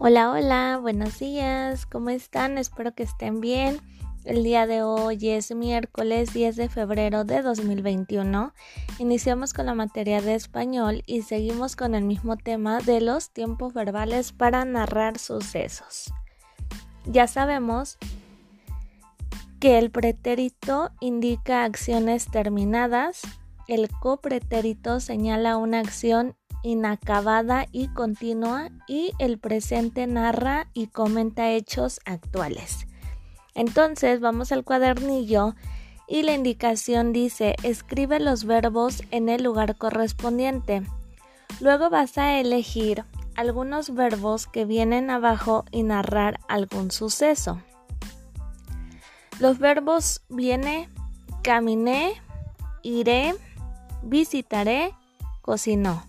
Hola, hola, buenos días, ¿cómo están? Espero que estén bien. El día de hoy es miércoles 10 de febrero de 2021. Iniciamos con la materia de español y seguimos con el mismo tema de los tiempos verbales para narrar sucesos. Ya sabemos que el pretérito indica acciones terminadas, el copretérito señala una acción inacabada y continua y el presente narra y comenta hechos actuales. Entonces vamos al cuadernillo y la indicación dice escribe los verbos en el lugar correspondiente. Luego vas a elegir algunos verbos que vienen abajo y narrar algún suceso. Los verbos viene caminé, iré, visitaré, cocinó.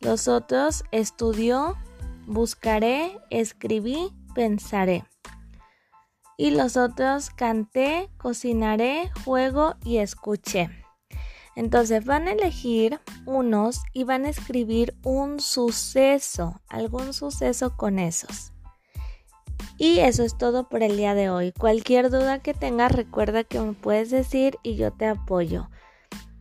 Los otros estudió, buscaré, escribí, pensaré. Y los otros canté, cocinaré, juego y escuché. Entonces van a elegir unos y van a escribir un suceso, algún suceso con esos. Y eso es todo por el día de hoy. Cualquier duda que tengas, recuerda que me puedes decir y yo te apoyo.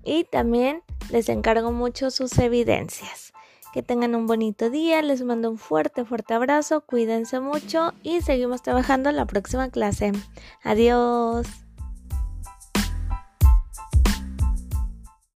Y también les encargo mucho sus evidencias. Que tengan un bonito día, les mando un fuerte, fuerte abrazo, cuídense mucho y seguimos trabajando en la próxima clase. Adiós.